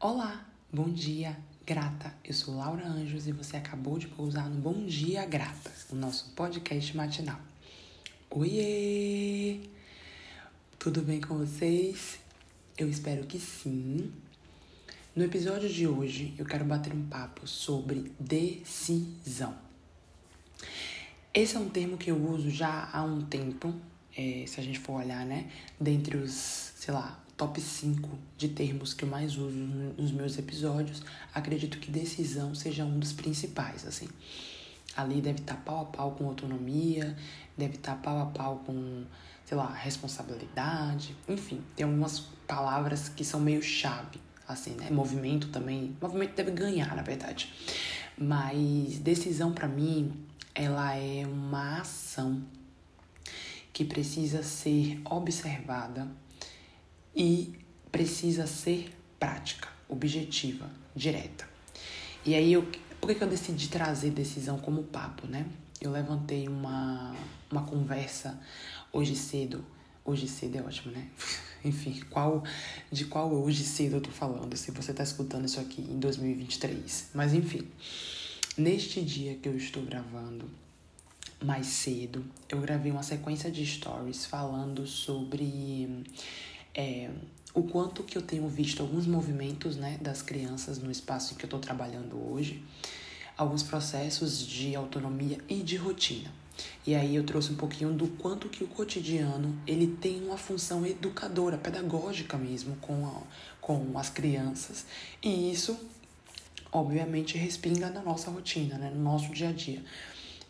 Olá, bom dia, grata. Eu sou Laura Anjos e você acabou de pousar no Bom Dia Grata, o nosso podcast matinal. Oiê! Tudo bem com vocês? Eu espero que sim. No episódio de hoje, eu quero bater um papo sobre decisão. Esse é um termo que eu uso já há um tempo, é, se a gente for olhar, né? Dentre os, sei lá, top 5 de termos que eu mais uso nos meus episódios, acredito que decisão seja um dos principais, assim. Ali deve estar pau a pau com autonomia, deve estar pau a pau com, sei lá, responsabilidade, enfim, tem algumas palavras que são meio chave, assim, né? Movimento também, movimento deve ganhar, na verdade. Mas decisão para mim, ela é uma ação que precisa ser observada e precisa ser prática, objetiva, direta. E aí, eu, por que eu decidi trazer decisão como papo, né? Eu levantei uma, uma conversa hoje cedo. Hoje cedo é ótimo, né? Enfim, qual de qual hoje cedo eu tô falando, se você tá escutando isso aqui em 2023. Mas enfim, neste dia que eu estou gravando, mais cedo, eu gravei uma sequência de stories falando sobre é, o quanto que eu tenho visto alguns movimentos né, das crianças no espaço em que eu estou trabalhando hoje, alguns processos de autonomia e de rotina. E aí eu trouxe um pouquinho do quanto que o cotidiano ele tem uma função educadora, pedagógica mesmo com, a, com as crianças. E isso, obviamente, respinga na nossa rotina, né, no nosso dia a dia.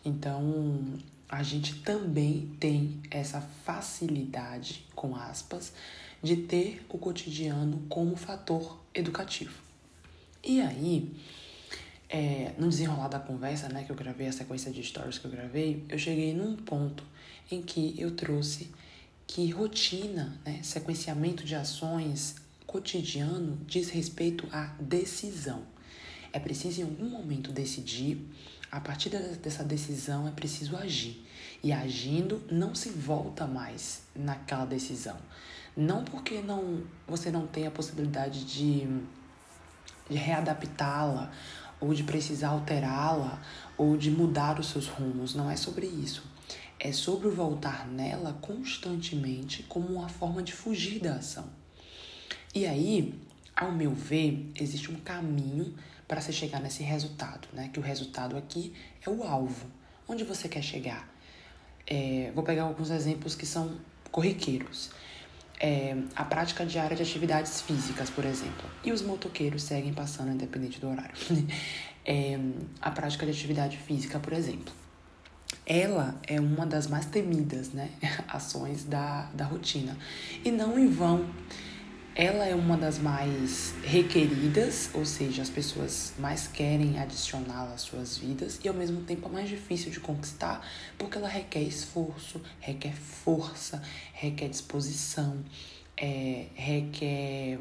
Então, a gente também tem essa facilidade, com aspas, de ter o cotidiano como fator educativo. E aí, é, no desenrolar da conversa, né, que eu gravei, a sequência de stories que eu gravei, eu cheguei num ponto em que eu trouxe que rotina, né, sequenciamento de ações cotidiano diz respeito à decisão. É preciso em algum momento decidir, a partir dessa decisão é preciso agir. E agindo não se volta mais naquela decisão. Não porque não você não tem a possibilidade de, de readaptá-la, ou de precisar alterá-la, ou de mudar os seus rumos. Não é sobre isso. É sobre voltar nela constantemente como uma forma de fugir da ação. E aí, ao meu ver, existe um caminho para se chegar nesse resultado, né? Que o resultado aqui é o alvo. Onde você quer chegar? É, vou pegar alguns exemplos que são corriqueiros é, a prática diária de atividades físicas, por exemplo. E os motoqueiros seguem passando independente do horário. é, a prática de atividade física, por exemplo. Ela é uma das mais temidas né, ações da, da rotina. E não em vão ela é uma das mais requeridas, ou seja, as pessoas mais querem adicioná-la às suas vidas e ao mesmo tempo a mais difícil de conquistar, porque ela requer esforço, requer força, requer disposição, é, requer.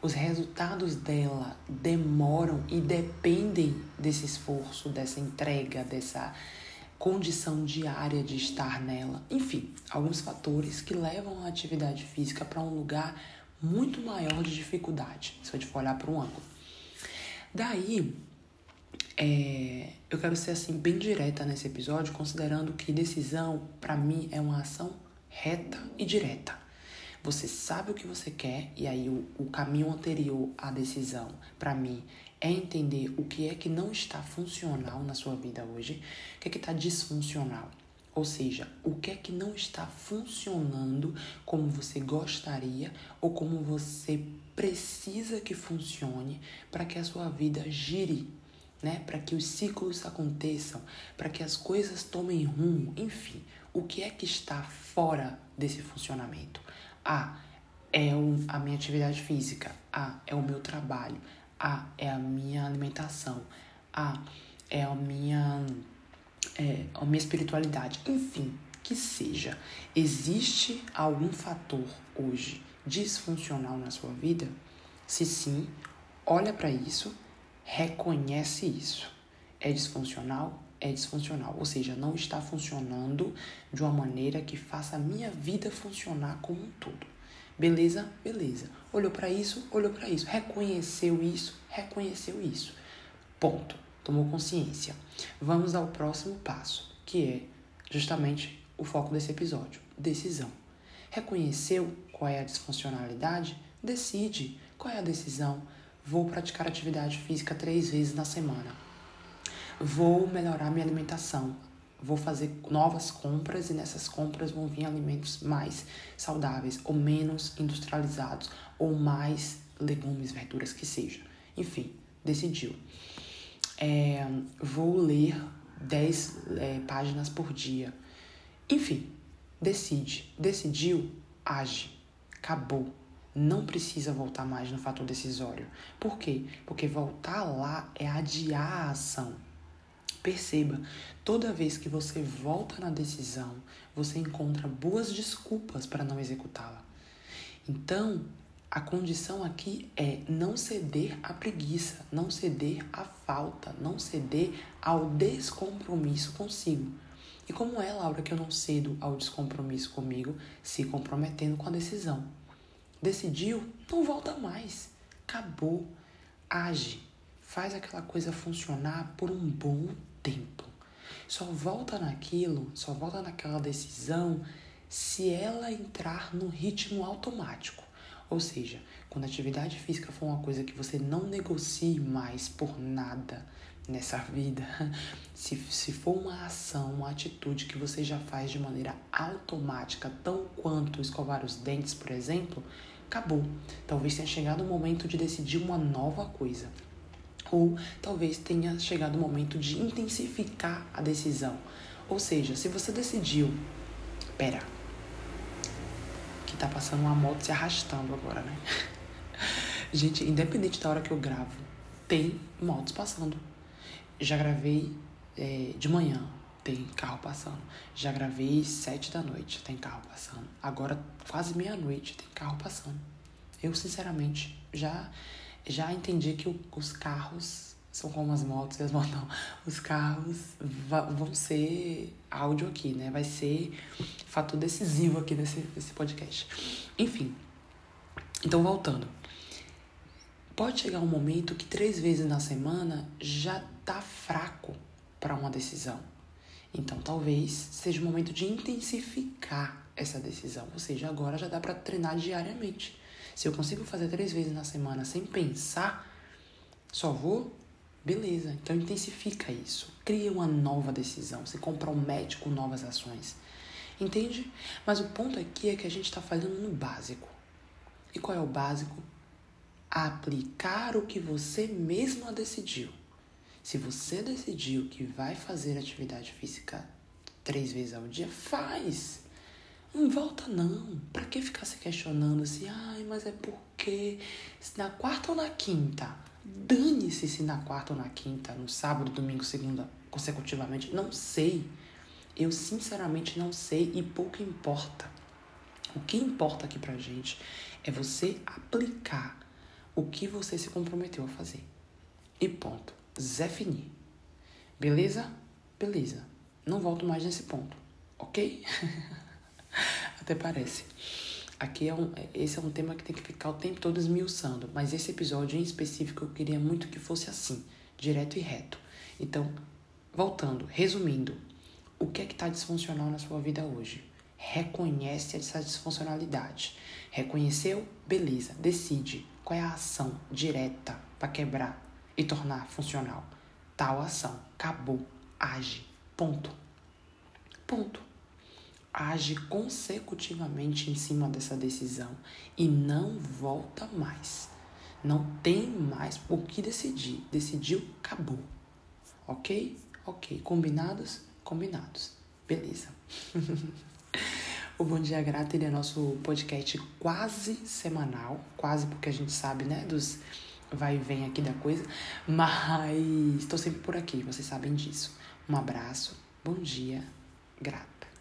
Os resultados dela demoram e dependem desse esforço, dessa entrega, dessa condição diária de estar nela. Enfim, alguns fatores que levam a atividade física para um lugar muito maior de dificuldade, se a gente for olhar para um ângulo. Daí, é, eu quero ser assim bem direta nesse episódio, considerando que decisão, para mim, é uma ação reta e direta. Você sabe o que você quer, e aí o, o caminho anterior à decisão, para mim, é entender o que é que não está funcional na sua vida hoje, o que é que está disfuncional. Ou seja, o que é que não está funcionando como você gostaria ou como você precisa que funcione para que a sua vida gire, né? Para que os ciclos aconteçam, para que as coisas tomem rumo, enfim, o que é que está fora desse funcionamento? Ah, é um, a minha atividade física. Ah, é o meu trabalho. Ah, é a minha alimentação. Ah, é a minha é, a minha espiritualidade, enfim, que seja. Existe algum fator hoje disfuncional na sua vida? Se sim, olha para isso, reconhece isso. É disfuncional? É disfuncional, ou seja, não está funcionando de uma maneira que faça a minha vida funcionar como um todo. Beleza? Beleza. Olhou para isso, olhou para isso. Reconheceu isso, reconheceu isso. Ponto. Tomou consciência. Vamos ao próximo passo, que é justamente o foco desse episódio: decisão. Reconheceu qual é a disfuncionalidade? Decide qual é a decisão. Vou praticar atividade física três vezes na semana. Vou melhorar minha alimentação vou fazer novas compras e nessas compras vão vir alimentos mais saudáveis ou menos industrializados ou mais legumes, verduras que seja. Enfim, decidiu. É, vou ler 10 é, páginas por dia. Enfim, decide. Decidiu, age. Acabou. Não precisa voltar mais no fator decisório. Por quê? Porque voltar lá é adiar a ação. Perceba, toda vez que você volta na decisão, você encontra boas desculpas para não executá-la. Então, a condição aqui é não ceder à preguiça, não ceder à falta, não ceder ao descompromisso consigo. E como é, Laura, que eu não cedo ao descompromisso comigo, se comprometendo com a decisão? Decidiu? Não volta mais. Acabou. Age. Faz aquela coisa funcionar por um bom tempo. Só volta naquilo, só volta naquela decisão se ela entrar no ritmo automático. Ou seja, quando a atividade física for uma coisa que você não negocie mais por nada nessa vida, se, se for uma ação, uma atitude que você já faz de maneira automática, tão quanto escovar os dentes, por exemplo, acabou. Talvez tenha chegado o momento de decidir uma nova coisa ou talvez tenha chegado o momento de intensificar a decisão. Ou seja, se você decidiu, pera, que tá passando uma moto se arrastando agora, né? Gente, independente da hora que eu gravo, tem motos passando. Já gravei é, de manhã, tem carro passando. Já gravei sete da noite, tem carro passando. Agora, quase meia-noite, tem carro passando. Eu, sinceramente, já já entendi que os carros são como as motos e as motos não. Os carros vão ser áudio aqui, né? Vai ser fator decisivo aqui nesse, nesse podcast. Enfim, então voltando. Pode chegar um momento que três vezes na semana já tá fraco para uma decisão. Então talvez seja o momento de intensificar essa decisão. Ou seja, agora já dá para treinar diariamente. Se eu consigo fazer três vezes na semana sem pensar, só vou, beleza. Então intensifica isso. Cria uma nova decisão. Se compromete com novas ações. Entende? Mas o ponto aqui é que a gente está falhando no básico. E qual é o básico? Aplicar o que você mesma decidiu. Se você decidiu que vai fazer atividade física três vezes ao dia, faz. Não volta não. Pra que ficar se questionando assim, ai, mas é porque na quarta ou na quinta? Dane-se se na quarta ou na quinta, no sábado, domingo, segunda, consecutivamente. Não sei. Eu sinceramente não sei e pouco importa. O que importa aqui pra gente é você aplicar o que você se comprometeu a fazer. E ponto. Zé Fini. Beleza? Beleza. Não volto mais nesse ponto, ok? Até parece. Aqui é um, esse é um tema que tem que ficar o tempo todo esmiuçando, mas esse episódio em específico eu queria muito que fosse assim, direto e reto. Então, voltando, resumindo, o que é que está disfuncional na sua vida hoje? Reconhece essa disfuncionalidade. Reconheceu? Beleza, decide qual é a ação direta para quebrar e tornar funcional. Tal ação, acabou, age, ponto. Ponto age consecutivamente em cima dessa decisão e não volta mais. Não tem mais o que decidir. Decidiu, acabou. Ok? Ok. Combinados? Combinados. Beleza. o Bom Dia Grata ele é nosso podcast quase semanal. Quase porque a gente sabe, né? Dos vai e vem aqui da coisa. Mas estou sempre por aqui, vocês sabem disso. Um abraço. Bom dia. Grata.